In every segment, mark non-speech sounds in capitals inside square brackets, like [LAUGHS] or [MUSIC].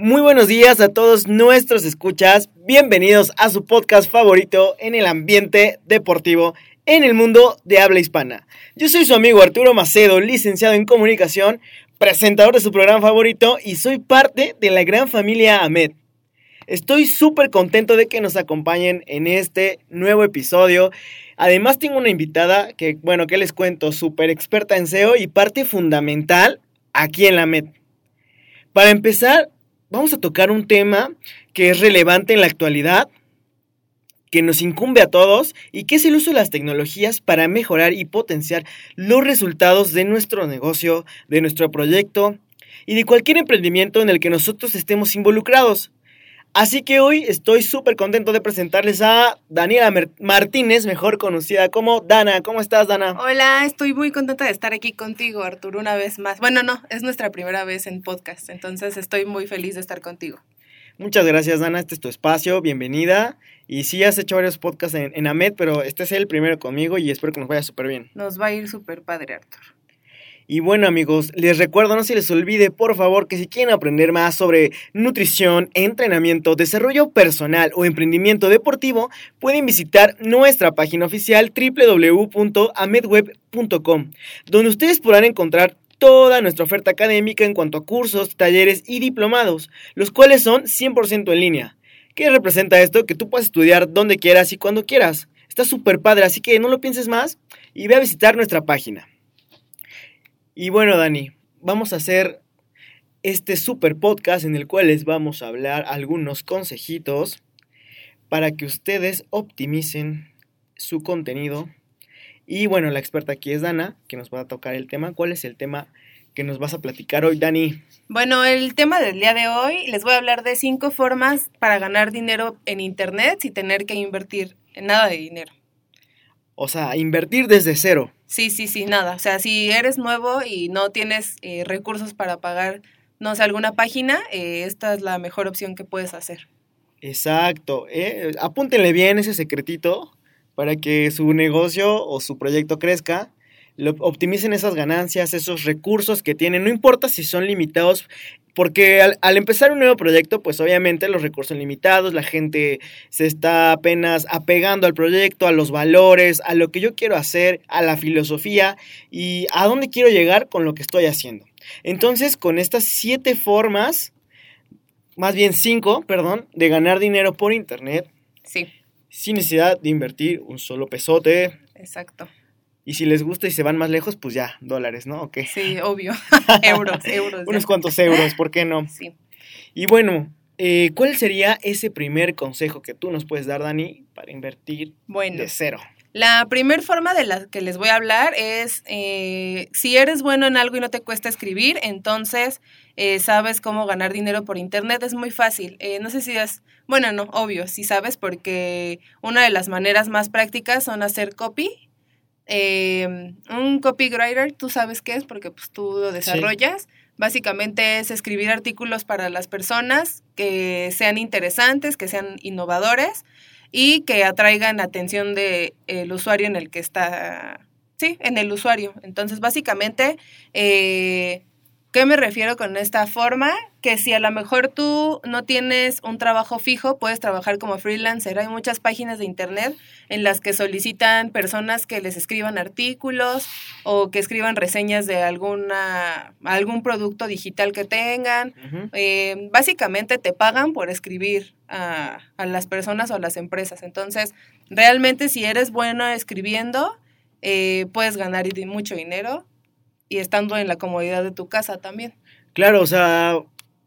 Muy buenos días a todos nuestros escuchas. Bienvenidos a su podcast favorito en el ambiente deportivo en el mundo de habla hispana. Yo soy su amigo Arturo Macedo, licenciado en comunicación, presentador de su programa favorito y soy parte de la gran familia AMED. Estoy súper contento de que nos acompañen en este nuevo episodio. Además tengo una invitada que, bueno, que les cuento, súper experta en SEO y parte fundamental aquí en la AMED. Para empezar, vamos a tocar un tema que es relevante en la actualidad, que nos incumbe a todos y que es el uso de las tecnologías para mejorar y potenciar los resultados de nuestro negocio, de nuestro proyecto y de cualquier emprendimiento en el que nosotros estemos involucrados. Así que hoy estoy súper contento de presentarles a Daniela Martínez, mejor conocida como Dana. ¿Cómo estás, Dana? Hola, estoy muy contenta de estar aquí contigo, Arturo, una vez más. Bueno, no, es nuestra primera vez en podcast, entonces estoy muy feliz de estar contigo. Muchas gracias, Dana. Este es tu espacio. Bienvenida. Y sí, has hecho varios podcasts en, en AMED, pero este es el primero conmigo y espero que nos vaya súper bien. Nos va a ir súper padre, Arturo. Y bueno amigos, les recuerdo, no se les olvide por favor que si quieren aprender más sobre nutrición, entrenamiento, desarrollo personal o emprendimiento deportivo, pueden visitar nuestra página oficial www.amedweb.com, donde ustedes podrán encontrar toda nuestra oferta académica en cuanto a cursos, talleres y diplomados, los cuales son 100% en línea. ¿Qué representa esto? Que tú puedes estudiar donde quieras y cuando quieras. Está súper padre, así que no lo pienses más y ve a visitar nuestra página. Y bueno, Dani, vamos a hacer este super podcast en el cual les vamos a hablar algunos consejitos para que ustedes optimicen su contenido. Y bueno, la experta aquí es Dana, que nos va a tocar el tema. ¿Cuál es el tema que nos vas a platicar hoy, Dani? Bueno, el tema del día de hoy les voy a hablar de cinco formas para ganar dinero en Internet sin tener que invertir en nada de dinero. O sea, invertir desde cero. Sí, sí, sí, nada. O sea, si eres nuevo y no tienes eh, recursos para pagar, no sé, alguna página, eh, esta es la mejor opción que puedes hacer. Exacto. Eh, apúntenle bien ese secretito para que su negocio o su proyecto crezca. Lo, optimicen esas ganancias, esos recursos que tienen. No importa si son limitados porque al, al, empezar un nuevo proyecto, pues obviamente los recursos son limitados, la gente se está apenas apegando al proyecto, a los valores, a lo que yo quiero hacer, a la filosofía y a dónde quiero llegar con lo que estoy haciendo. Entonces, con estas siete formas, más bien cinco, perdón, de ganar dinero por internet. Sí. Sin necesidad de invertir un solo pesote. Exacto. Y si les gusta y se van más lejos, pues ya, dólares, ¿no? ¿O qué? Sí, obvio. [LAUGHS] euros, euros. Unos cuantos euros, ¿por qué no? Sí. Y bueno, eh, ¿cuál sería ese primer consejo que tú nos puedes dar, Dani, para invertir bueno, de cero? La primera forma de la que les voy a hablar es, eh, si eres bueno en algo y no te cuesta escribir, entonces eh, sabes cómo ganar dinero por internet, es muy fácil. Eh, no sé si es, bueno, no, obvio, sí sabes, porque una de las maneras más prácticas son hacer copy. Un copywriter, tú sabes qué es porque pues, tú lo desarrollas. Básicamente es escribir artículos para las personas que sean interesantes, que sean innovadores y que atraigan atención del el usuario en el que está, sí, en el usuario. Entonces, básicamente, eh, ¿Qué me refiero con esta forma? Que si a lo mejor tú no tienes un trabajo fijo, puedes trabajar como freelancer. Hay muchas páginas de internet en las que solicitan personas que les escriban artículos o que escriban reseñas de alguna, algún producto digital que tengan. Eh, básicamente te pagan por escribir a, a, las personas o a las empresas. Entonces, realmente si eres bueno escribiendo, eh, puedes ganar mucho dinero y estando en la comodidad de tu casa también. Claro, o sea,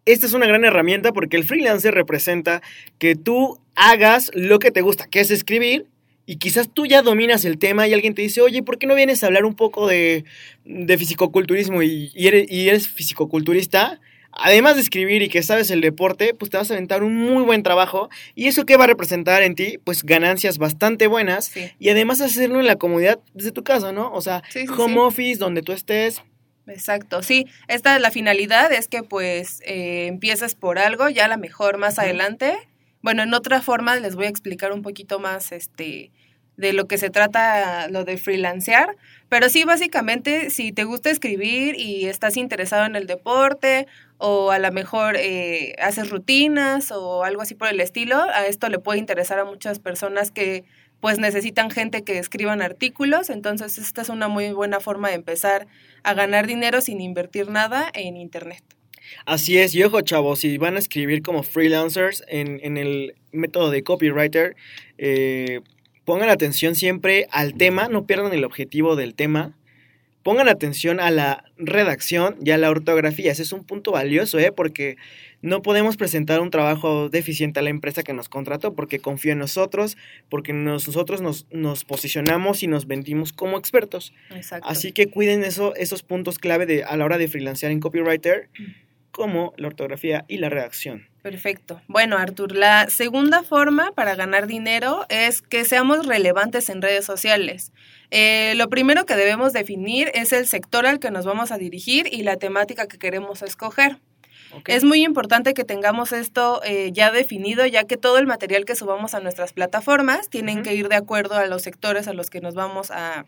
esta es una gran herramienta porque el freelancer representa que tú hagas lo que te gusta, que es escribir, y quizás tú ya dominas el tema y alguien te dice, oye, ¿por qué no vienes a hablar un poco de, de fisicoculturismo y, y, eres, y eres fisicoculturista? Además de escribir y que sabes el deporte, pues te vas a aventar un muy buen trabajo. ¿Y eso qué va a representar en ti? Pues ganancias bastante buenas. Y además hacerlo en la comodidad desde tu casa, ¿no? O sea, home office, donde tú estés. Exacto, sí. Esta es la finalidad, es que pues eh, empieces por algo, ya a lo mejor más adelante. Bueno, en otra forma les voy a explicar un poquito más este de lo que se trata lo de freelancear, pero sí básicamente si te gusta escribir y estás interesado en el deporte o a lo mejor eh, haces rutinas o algo así por el estilo, a esto le puede interesar a muchas personas que pues necesitan gente que escriban artículos, entonces esta es una muy buena forma de empezar a ganar dinero sin invertir nada en internet. Así es, y ojo chavos, si van a escribir como freelancers en, en el método de copywriter, eh, pongan atención siempre al tema, no pierdan el objetivo del tema. Pongan atención a la redacción y a la ortografía. Ese es un punto valioso, ¿eh? Porque no podemos presentar un trabajo deficiente a la empresa que nos contrató porque confía en nosotros, porque nosotros nos, nos posicionamos y nos vendimos como expertos. Exacto. Así que cuiden eso, esos puntos clave de, a la hora de freelancear en copywriter, como la ortografía y la redacción. Perfecto. Bueno, Artur, la segunda forma para ganar dinero es que seamos relevantes en redes sociales. Eh, lo primero que debemos definir es el sector al que nos vamos a dirigir y la temática que queremos escoger. Es muy importante que tengamos esto eh, ya definido, ya que todo el material que subamos a nuestras plataformas tienen que ir de acuerdo a los sectores a los que nos vamos a,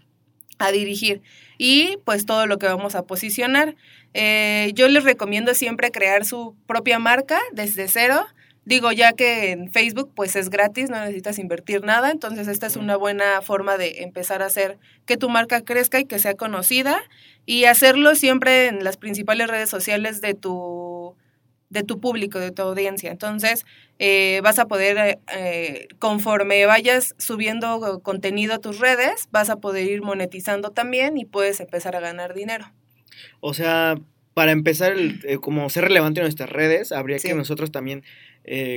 a dirigir y pues todo lo que vamos a posicionar. Eh, yo les recomiendo siempre crear su propia marca desde cero. Digo, ya que en Facebook pues es gratis, no necesitas invertir nada, entonces esta es una buena forma de empezar a hacer que tu marca crezca y que sea conocida y hacerlo siempre en las principales redes sociales de tu de tu público, de tu audiencia. Entonces, eh, vas a poder, eh, conforme vayas subiendo contenido a tus redes, vas a poder ir monetizando también y puedes empezar a ganar dinero. O sea, para empezar, eh, como ser relevante en nuestras redes, habría que nosotros también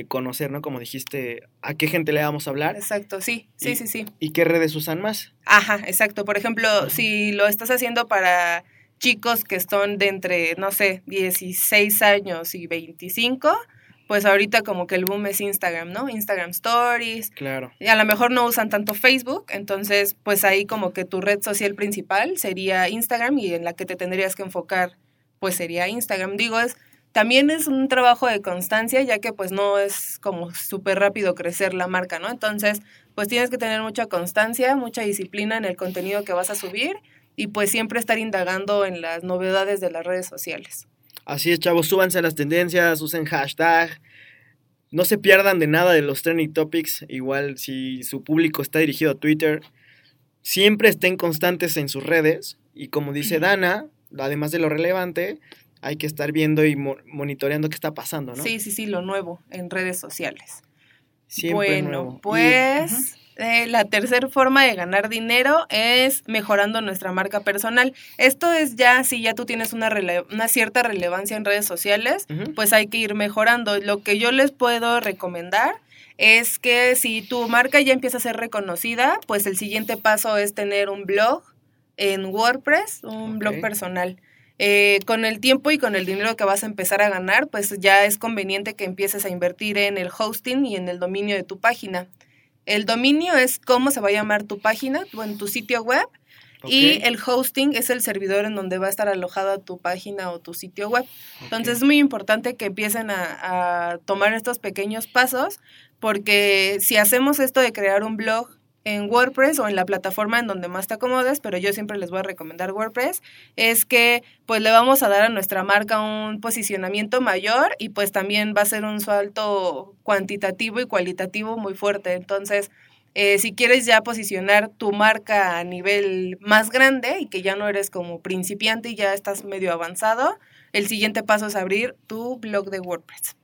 conocer, ¿no? Como dijiste, a qué gente le vamos a hablar. Exacto, sí, sí, sí, sí. ¿Y qué redes usan más? Ajá, exacto. Por ejemplo, si lo estás haciendo para chicos que son de entre, no sé, 16 años y 25, pues ahorita como que el boom es Instagram, ¿no? Instagram Stories. Claro. Y a lo mejor no usan tanto Facebook, entonces pues ahí como que tu red social principal sería Instagram y en la que te tendrías que enfocar pues sería Instagram. Digo, es también es un trabajo de constancia, ya que pues no es como súper rápido crecer la marca, ¿no? Entonces, pues tienes que tener mucha constancia, mucha disciplina en el contenido que vas a subir y pues siempre estar indagando en las novedades de las redes sociales. Así es, chavos, súbanse a las tendencias, usen hashtag, no se pierdan de nada de los trending topics, igual si su público está dirigido a Twitter, siempre estén constantes en sus redes y como dice Dana, además de lo relevante, hay que estar viendo y monitoreando qué está pasando, ¿no? Sí, sí, sí, lo nuevo en redes sociales. Siempre bueno, pues... Eh, la tercera forma de ganar dinero es mejorando nuestra marca personal. Esto es ya, si ya tú tienes una, una cierta relevancia en redes sociales, pues hay que ir mejorando. Lo que yo les puedo recomendar es que si tu marca ya empieza a ser reconocida, pues el siguiente paso es tener un blog en WordPress, un blog personal. Eh, con el tiempo y con el dinero que vas a empezar a ganar, pues ya es conveniente que empieces a invertir en el hosting y en el dominio de tu página. El dominio es cómo se va a llamar tu página, tu- en tu sitio web, y el hosting es el servidor en donde va a estar alojada tu página o tu sitio web. Entonces es muy importante que empiecen a, a tomar estos pequeños pasos porque si hacemos esto de crear un blog en WordPress o en la plataforma en donde más te acomodes, pero yo siempre les voy a recomendar WordPress, es que pues le vamos a dar a nuestra marca un posicionamiento mayor y pues también va a ser un salto cuantitativo y cualitativo muy fuerte. Entonces, eh, si quieres ya posicionar tu marca a nivel más grande y que ya no eres como principiante y ya estás medio avanzado, el siguiente paso es abrir tu blog de WordPress.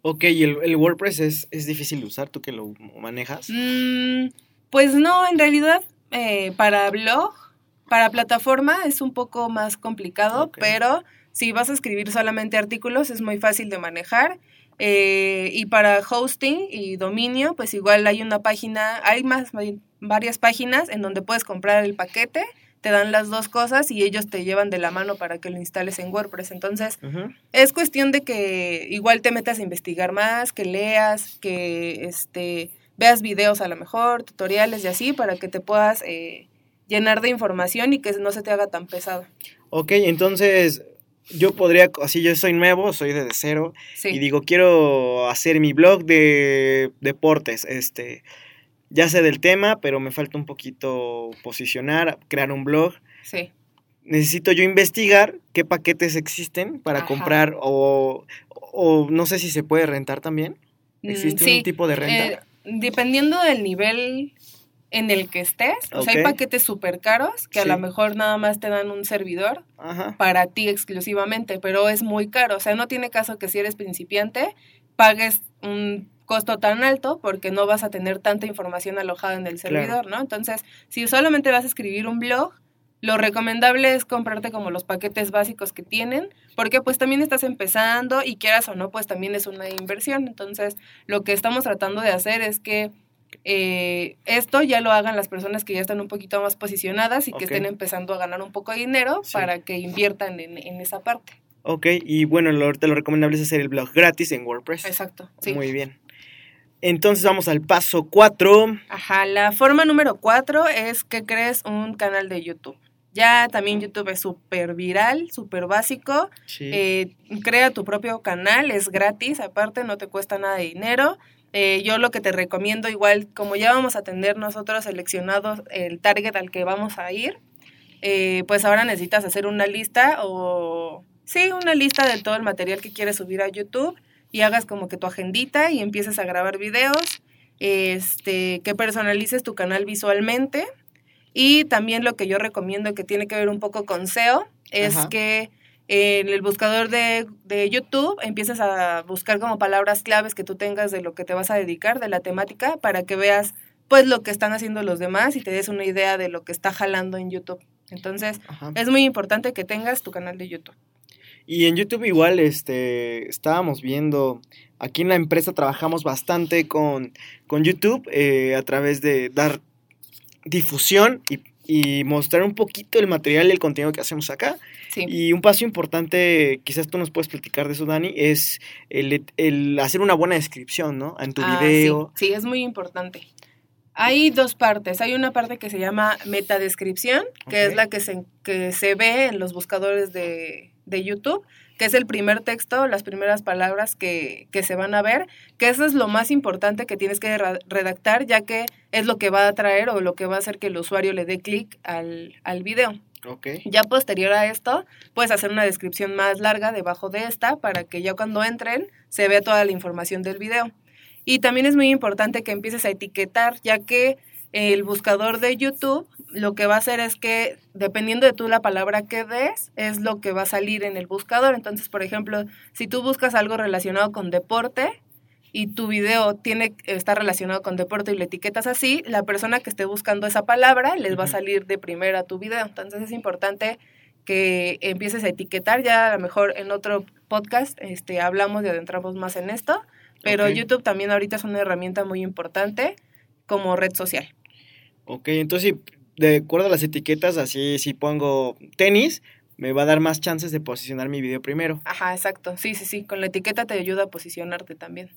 Ok, ¿y el, el WordPress es, es difícil de usar? ¿Tú que lo manejas? Mm, pues no, en realidad eh, para blog, para plataforma es un poco más complicado, pero si vas a escribir solamente artículos es muy fácil de manejar. Eh, y para hosting y dominio, pues igual hay una página, hay más, hay varias páginas en donde puedes comprar el paquete, te dan las dos cosas y ellos te llevan de la mano para que lo instales en WordPress. Entonces, es cuestión de que igual te metas a investigar más, que leas, que este veas videos a lo mejor, tutoriales y así, para que te puedas eh, llenar de información y que no se te haga tan pesado. Ok, entonces yo podría, así yo soy nuevo, soy de cero, Sí. y digo, quiero hacer mi blog de deportes, este, ya sé del tema, pero me falta un poquito posicionar, crear un blog. sí. Necesito yo investigar qué paquetes existen para Ajá. comprar o, o no sé si se puede rentar también. Mm, ¿Existe sí, un tipo de renta? eh, dependiendo del nivel en el que estés, o sea, hay paquetes súper caros que a lo mejor nada más te dan un servidor Ajá. para ti exclusivamente, pero es muy caro. O sea, no tiene caso que si eres principiante pagues un costo tan alto porque no vas a tener tanta información alojada en el servidor, ¿no? Entonces, si solamente vas a escribir un blog, lo recomendable es comprarte como los paquetes básicos que tienen, porque pues también estás empezando y quieras o no, pues también es una inversión. Entonces, lo que estamos tratando de hacer es que eh, esto ya lo hagan las personas que ya están un poquito más posicionadas y que estén empezando a ganar un poco de dinero Sí. para que inviertan en, en esa parte. Ok, y bueno, lo, lo recomendable es hacer el blog gratis en WordPress. Exacto. Sí. Muy bien. Entonces vamos al paso 4. Ajá, la forma número cuatro es que crees un canal de YouTube. Ya también YouTube es súper viral, súper básico. Sí. Eh, crea tu propio canal, es gratis, aparte no te cuesta nada de dinero. Eh, yo lo que te recomiendo, igual como ya vamos a tener nosotros seleccionados el target al que vamos a ir, eh, pues ahora necesitas hacer una lista o sí, una lista de todo el material que quieres subir a YouTube y hagas como que tu agendita y empieces a grabar videos, este, que personalices tu canal visualmente y también lo que yo recomiendo que tiene que ver un poco con SEO es Ajá. que en el buscador de, de YouTube empieces a buscar como palabras claves que tú tengas de lo que te vas a dedicar, de la temática, para que veas pues lo que están haciendo los demás y te des una idea de lo que está jalando en YouTube. Entonces, Ajá. es muy importante que tengas tu canal de YouTube. Y en YouTube igual, este, estábamos viendo, aquí en la empresa trabajamos bastante con, con YouTube eh, a través de dar difusión y, y mostrar un poquito el material y el contenido que hacemos acá. Sí. Y un paso importante, quizás tú nos puedes platicar de eso, Dani, es el, el hacer una buena descripción, ¿no? En tu Ah, video. Sí, sí, es muy importante. Hay dos partes. Hay una parte que se llama metadescripción, que es la que se, que se ve en los buscadores de, de YouTube, que es el primer texto, las primeras palabras que, que se van a ver, que eso es lo más importante que tienes que redactar, ya que es lo que va a atraer o lo que va a hacer que el usuario le dé clic al, al video. Ok. Ya posterior a esto, puedes hacer una descripción más larga debajo de esta para que ya cuando entren se vea toda la información del video. Y también es muy importante que empieces a etiquetar, ya que el buscador de YouTube lo que va a hacer es que, dependiendo de tú la palabra que des, es lo que va a salir en el buscador. Entonces, por ejemplo, si tú buscas algo relacionado con deporte y tu video tiene está relacionado con deporte y le etiquetas así, la persona que esté buscando esa palabra les va a salir de primera tu video. Entonces es importante que empieces a etiquetar. Ya a lo mejor en otro podcast este, hablamos y adentramos más en esto, Pero. YouTube también ahorita es una herramienta muy importante como red social. Ok, entonces si- de acuerdo a las etiquetas, así si pongo tenis, me va a dar más chances de posicionar mi video primero. Ajá, exacto. Sí, sí, sí. Con la etiqueta te ayuda a posicionarte también.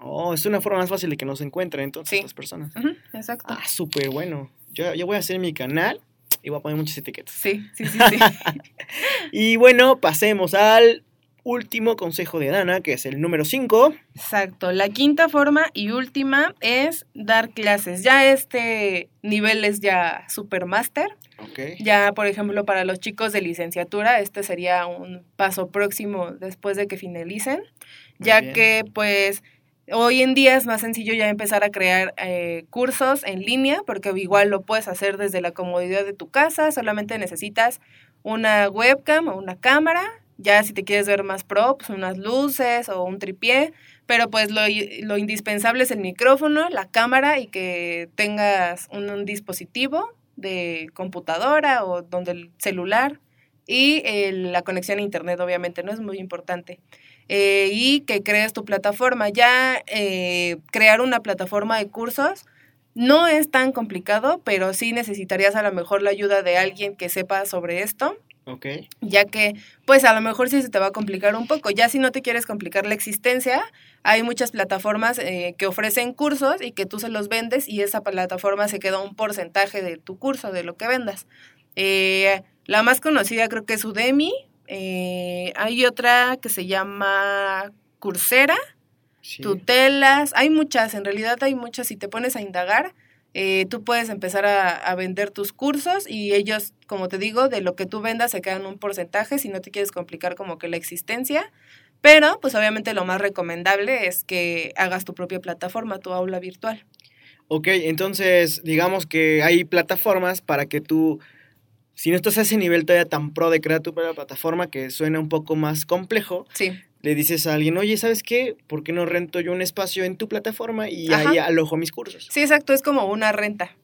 Oh, es una forma más fácil de que nos encuentren entonces Sí. las personas. Ujú, exacto. Ah, súper bueno. Yo, yo voy a hacer mi canal y voy a poner muchas etiquetas. Sí, sí, sí, sí. [LAUGHS] Y bueno, pasemos al último consejo de Dana, que es el número 5. Exacto. La quinta forma y última es dar clases. Ya este nivel es ya supermaster. Ok. Ya, por ejemplo, para los chicos de licenciatura, este sería un paso próximo después de que finalicen, Muy ya bien. que pues hoy en día es más sencillo ya empezar a crear eh, cursos en línea, porque igual lo puedes hacer desde la comodidad de tu casa, solamente necesitas una webcam o una cámara, ya si te quieres ver más pro, pues unas luces o un tripié, pero pues lo, lo indispensable es el micrófono, la cámara y que tengas un, dispositivo de computadora o donde el celular y la conexión a internet obviamente no es muy importante. Eh, y que crees tu plataforma. Ya eh, crear una plataforma de cursos no es tan complicado pero sí necesitarías a lo mejor la ayuda de alguien que sepa sobre esto Ok. ya que pues a lo mejor sí se te va a complicar un poco. Ya si no te quieres complicar la existencia, hay muchas plataformas eh, que ofrecen cursos y que tú se los vendes y esa plataforma se queda un porcentaje de tu curso, de lo que vendas. Eh, la más conocida creo que es Udemy. eh, hay otra que se llama Coursera, Sí. tutelas, hay muchas, en realidad hay muchas, si te pones a indagar, eh, tú puedes empezar a, a vender tus cursos y ellos, como te digo, de lo que tú vendas se quedan un porcentaje si no te quieres complicar como que la existencia, pero pues obviamente lo más recomendable es que hagas tu propia plataforma, tu aula virtual. Ok, entonces digamos que hay plataformas para que tú, si no estás a ese nivel todavía tan pro de crear tu propia plataforma, que suena un poco más complejo, Sí, le dices a alguien, oye, ¿sabes qué? ¿Por qué no rento yo un espacio en tu plataforma y Ajá. ahí alojo mis cursos? sí, exacto, es como una renta.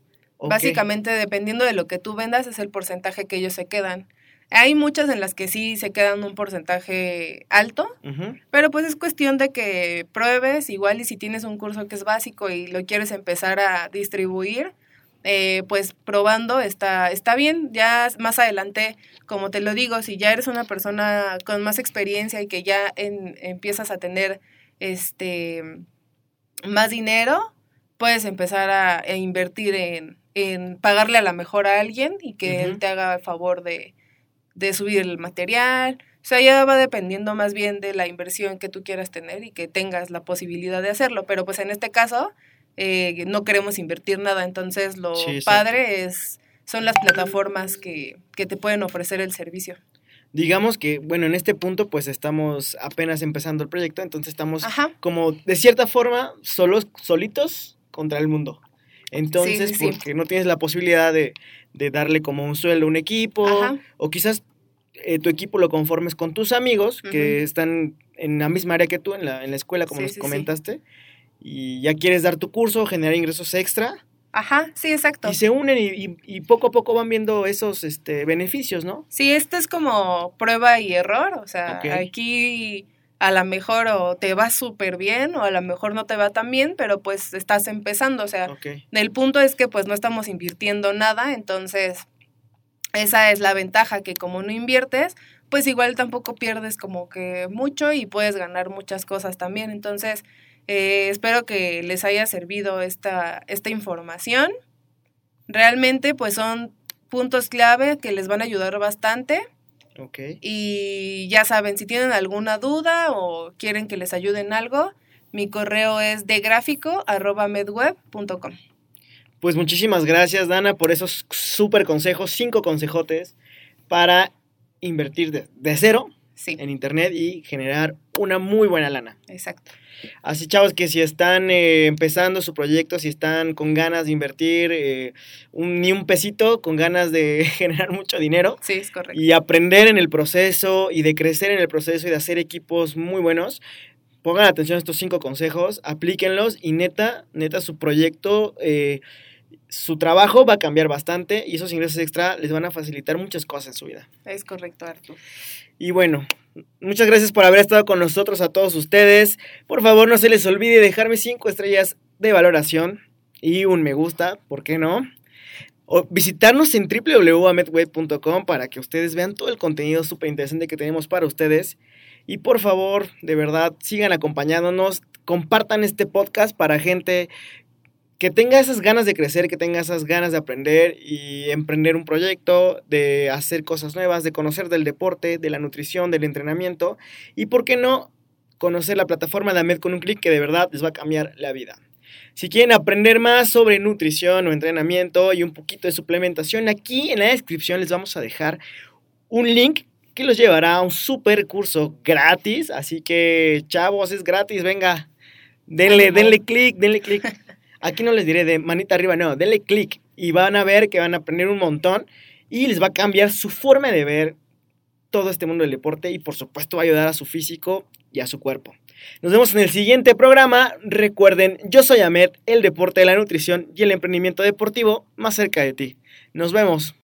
Básicamente, dependiendo de lo que tú vendas, es el porcentaje que ellos se quedan. Hay muchas en las que sí se quedan un porcentaje alto. Pero pues es cuestión de que pruebes, igual y si tienes un curso que es básico y lo quieres empezar a distribuir, eh, pues probando está, está bien. Ya más adelante, como te lo digo, si ya eres una persona con más experiencia y que ya en- empiezas a tener este más dinero, puedes empezar a, a invertir en, en pagarle a la mejor a alguien y que él te haga el favor de, de subir el material. O sea, ya va dependiendo más bien de la inversión que tú quieras tener y que tengas la posibilidad de hacerlo. Pero pues en este caso eh, no queremos invertir nada, entonces lo Sí, padre es son las plataformas que, que te pueden ofrecer el servicio. Digamos que, bueno, en este punto pues estamos apenas empezando el proyecto, entonces estamos Ajá. como de cierta forma solos, solitos contra el mundo. Entonces, Sí, sí, sí. porque no tienes la posibilidad de, de darle como un sueldo a un equipo, Ajá. o quizás eh, tu equipo lo conformes con tus amigos que están en la misma área que tú, en la, en la escuela, como nos comentaste, y ya quieres dar tu curso, generar ingresos extra, Ajá, sí, exacto. y se unen y, y- y poco a poco van viendo esos este, beneficios, ¿no? Sí, esto es como prueba y error, o sea, aquí a lo mejor o te va súper bien o a lo mejor no te va tan bien, pero pues estás empezando, o sea, el punto es que pues no estamos invirtiendo nada, entonces esa es la ventaja que como no inviertes, pues igual tampoco pierdes como que mucho y puedes ganar muchas cosas también. Entonces, eh, espero que les haya servido esta, esta información. Realmente pues son puntos clave que les van a ayudar bastante. Ok. Y ya saben, si tienen alguna duda o quieren que les ayude en algo, mi correo es degráfico.medweb.com. Pues muchísimas gracias, Dana, por esos súper consejos, cinco consejotes para invertir de, de cero Sí, en internet y generar una muy buena lana. exacto. Así, chavos, que si están eh, empezando su proyecto, si están con ganas de invertir eh, un, ni un pesito, con ganas de [LAUGHS] generar mucho dinero Sí, es correcto. y aprender en el proceso y de crecer en el proceso y de hacer equipos muy buenos, pongan atención a estos cinco consejos, aplíquenlos y neta, neta, su proyecto, eh, su trabajo va a cambiar bastante y esos ingresos extra les van a facilitar muchas cosas en su vida. Es correcto, Artur. Y bueno, Muchas gracias por haber estado con nosotros a todos ustedes. Por favor, no se les olvide dejarme 5 estrellas de valoración y un me gusta, ¿por qué no? O visitarnos en www.amedweb.com para que ustedes vean todo el contenido súper interesante que tenemos para ustedes. Y por favor, de verdad, sigan acompañándonos, compartan este podcast para gente que tenga esas ganas de crecer, que tenga esas ganas de aprender y emprender un proyecto, de hacer cosas nuevas, de conocer del deporte, de la nutrición, del entrenamiento y, ¿por qué no?, conocer la plataforma de AMED con un clic que de verdad les va a cambiar la vida. Si quieren aprender más sobre nutrición o entrenamiento y un poquito de suplementación, aquí en la descripción les vamos a dejar un link que los llevará a un super curso gratis. Así que, chavos, es gratis, venga, denle, denle clic, denle clic. Aquí no les diré de manita arriba, no, denle clic y van a ver que van a aprender un montón y les va a cambiar su forma de ver todo este mundo del deporte y por supuesto va a ayudar a su físico y a su cuerpo. Nos vemos en el siguiente programa. Recuerden, yo soy Ahmed, el deporte de la nutrición y el emprendimiento deportivo más cerca de ti. Nos vemos.